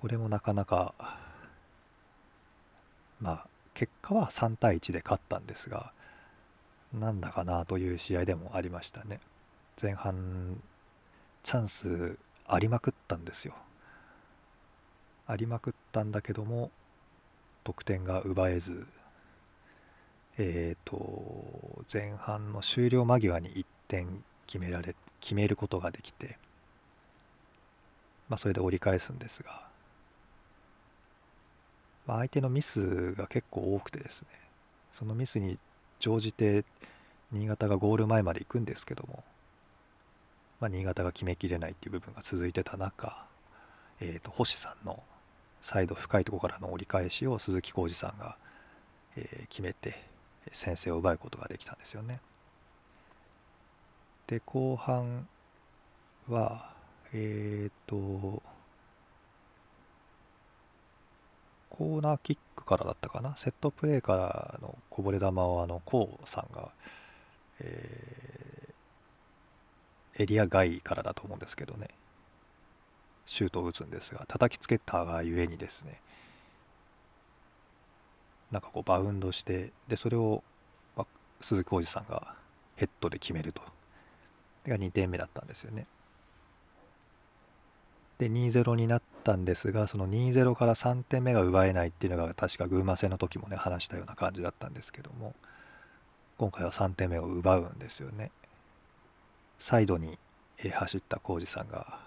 これもなかなかまあ結果は3対1で勝ったんですがなんだかなという試合でもありましたね。前半チャンスありまくったんですよ。ありまくったんだけども得点が奪えずえっ、ー、と前半の終了間際に1点決められ決めることができてまあそれで折り返すんですが、まあ、相手のミスが結構多くてですねそのミスに乗じて新潟がゴール前まで行くんですけども、まあ、新潟が決めきれないっていう部分が続いてた中、えー、と星さんのサイド深いところからの折り返しを鈴木浩二さんが、え、決めて先制を奪うことができたんですよね。で後半はえっ、とコーナーキックからだったかな？セットプレーからのこぼれ球をあのコウさんが、えー、エリア外からだと思うんですけどね。シュートを打つんですが叩きつけたがゆえにですね。なんかこうバウンドしてでそれを、ま鈴木浩二さんがヘッドで決めると。が2点目だったんですよね。で2-0になったんですがその2-0から3点目が奪えないっていうのが確か群馬戦の時もね話したような感じだったんですけども今回は3点目を奪うんですよね。サイドに走った浩二さんが、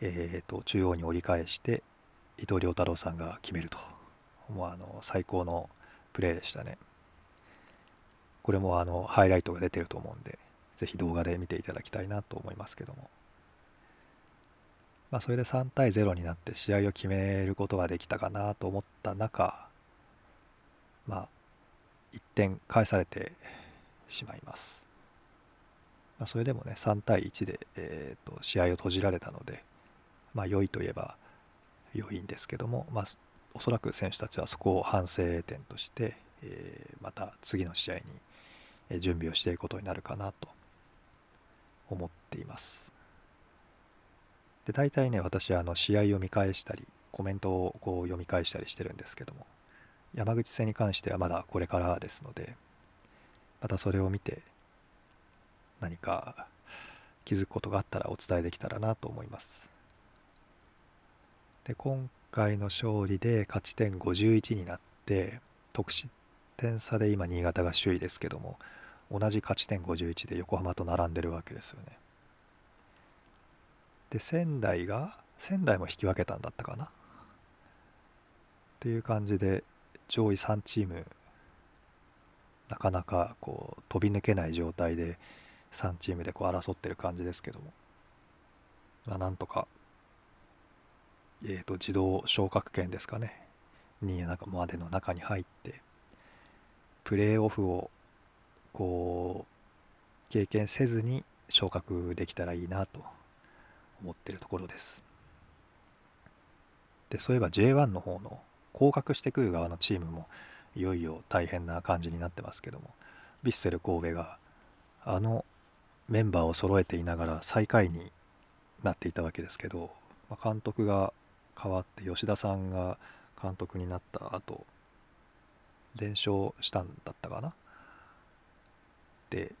えーと、中央に折り返して伊藤亮太郎さんが決めると。もうあの最高のプレーでしたね。これもあのハイライトが出てると思うんでぜひ動画で見ていただきたいなと思いますけども。まあ、それで3対0になって試合を決めることができたかなと思った中、まあ、1点返されてしまいます。まあ、それでもね、3対1で、えーと、試合を閉じられたので、まあ、良いといえば良いんですけども、まあ、おそらく選手たちはそこを反省点として、えー、また次の試合に準備をしていくことになるかなと思っています。で大体ね私はあの試合を見返したりコメントをこう読み返したりしてるんですけども山口戦に関してはまだこれからですのでまたそれを見て何か気づくことがあったらお伝えできたらなと思います。で今回の勝利で勝ち点51になって得失点差で今新潟が首位ですけども同じ勝ち点51で横浜と並んでるわけですよね。で仙台が仙台も引き分けたんだったかな？っていう感じで上位3チームなかなかこう飛び抜けない状態で3チームでこう争ってる感じですけども、まあ、なんとか、えー、と自動昇格圏ですかね。にまでの中に入ってプレーオフをこう経験せずに昇格できたらいいなと。思ってるところです。でそういえば J1 の方の降格してくる側のチームもいよいよ大変な感じになってますけどもヴィッセル神戸があのメンバーを揃えていながら最下位になっていたわけですけど、まあ、監督が変わって吉田さんが監督になった後連勝したんだったかな？で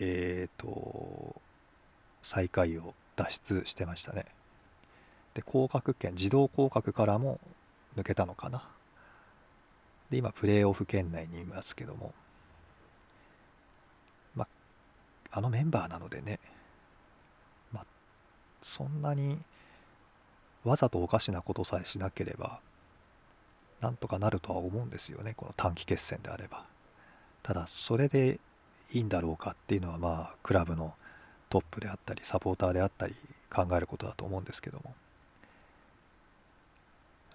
えっ、ー、と最下位を脱出してましたね。で降格圏自動降格からも抜けたのかな。で今プレーオフ圏内にいますけども。まあのメンバーなのでね。まあそんなにわざとおかしなことさえしなければなんとかなるとは思うんですよね。この短期決戦であれば。ただそれでいいんだろうかっていうのはまあクラブのトップであったりサポーターであったり考えることだと思うんですけども。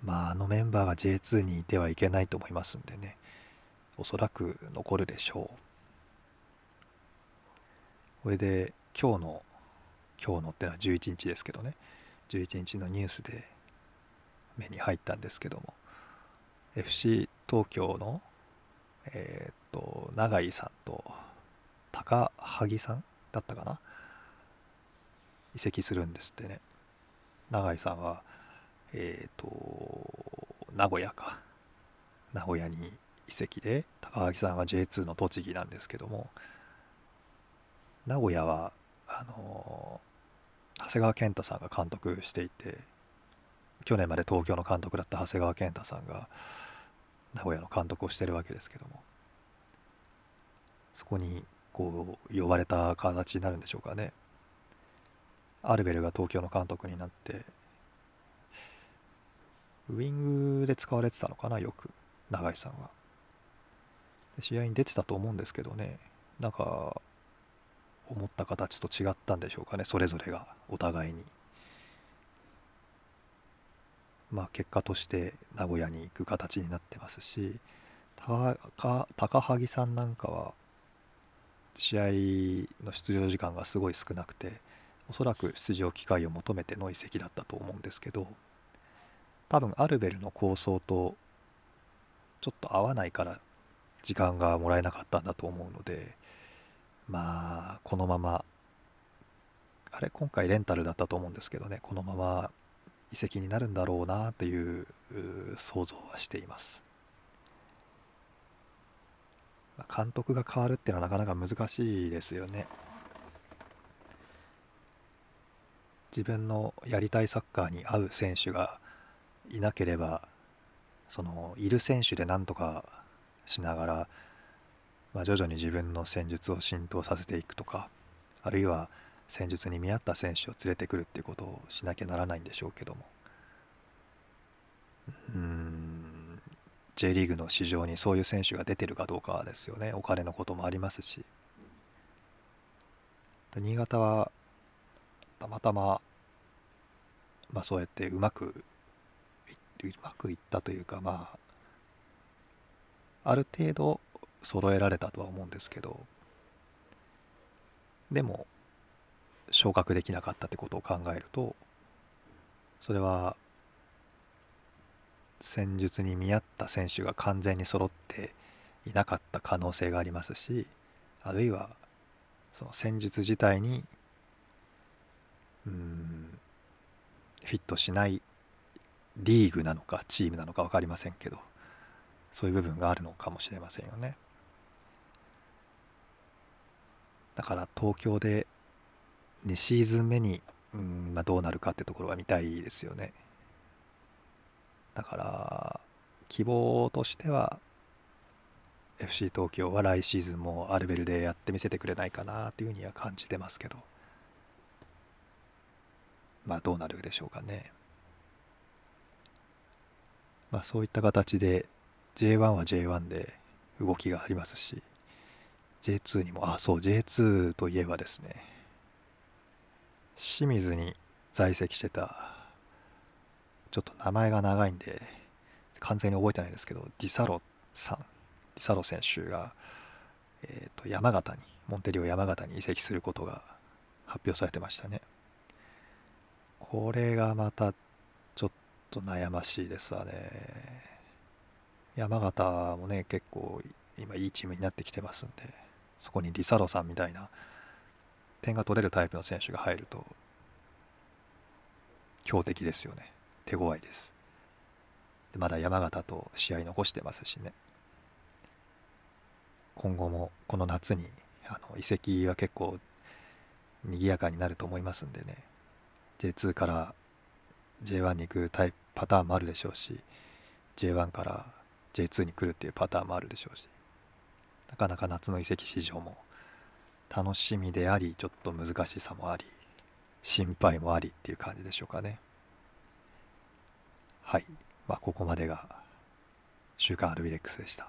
まああのメンバーが J2 にいてはいけないと思いますんでね。おそらく残るでしょう。これで今日の今日のってのは11日ですけどね。11日のニュースで目に入ったんですけども。FC 東京のえー、っと永井さんと高萩さんだったかな。移籍するんですってね。永井さんはえっ、ー、と名古屋か。名古屋に移籍で高垣さんは J2 の栃木なんですけども名古屋はあの長谷川健太さんが監督していて去年まで東京の監督だった長谷川健太さんが名古屋の監督をしてるわけですけどもそこにこう呼ばれた形になるんでしょうかね。アルベルが東京の監督になってウィングで使われてたのかなよく永井さんは。試合に出てたと思うんですけどねなんか思った形と違ったんでしょうかねそれぞれがお互いに。まあ結果として名古屋に行く形になってますし高萩さんなんかは試合の出場時間がすごい少なくておそらく出場機会を求めての移籍だったと思うんですけど多分アルベルの構想とちょっと合わないから時間がもらえなかったんだと思うのでまあこのままあれ今回レンタルだったと思うんですけどねこのまま移籍になるんだろうなという想像はしています。監督が変わるっていうのはなかなか難しいですよね。自分のやりたいサッカーに合う選手がいなければそのいる選手でなんとかしながら、まあ、徐々に自分の戦術を浸透させていくとかあるいは戦術に見合った選手を連れてくるっていうことをしなきゃならないんでしょうけども。うん J リーグの市場にそういう選手が出てるかどうかですよね。お金のこともありますし。新潟はたまたま、まあ、そうやってうまくうまくいったというかまあある程度揃えられたとは思うんですけどでも昇格できなかったってことを考えるとそれは戦術に見合った選手が完全に揃っていなかった可能性がありますしあるいはその戦術自体にうん。フィットしないリーグなのかチームなのか分かりませんけどそういう部分があるのかもしれませんよね。だから東京で2シーズン目にうん、まあ、どうなるかってところが見たいですよね。だから希望としては FC 東京は来シーズンもアルベルでやってみせてくれないかなというふうには感じてますけど。まあどうなるでしょうかね。まあ、そういった形で J1 は J1 で動きがありますし J2 にもあそう J2 といえばですね清水に在籍してたちょっと名前が長いんで完全に覚えてないですけどディサロさんディサロ選手が、えー、と山形にモンテリオ山形に移籍することが発表されてましたねこれがまたちょっと悩ましいですわね。山形もね結構今いいチームになってきてますんでそこにリサロさんみたいな点が取れるタイプの選手が入ると強敵ですよね。手強いです。まだ山形と試合残してますしね。今後もこの夏にあの移籍は結構賑やかになると思いますんでね。J2 から J1 に行くタイパターンもあるでしょうし J1 から J2 に来るっていうパターンもあるでしょうしなかなか夏の移籍市場も楽しみでありちょっと難しさもあり心配もありっていう感じでしょうかね。はい。まあここまでが週刊アルビレックスでした。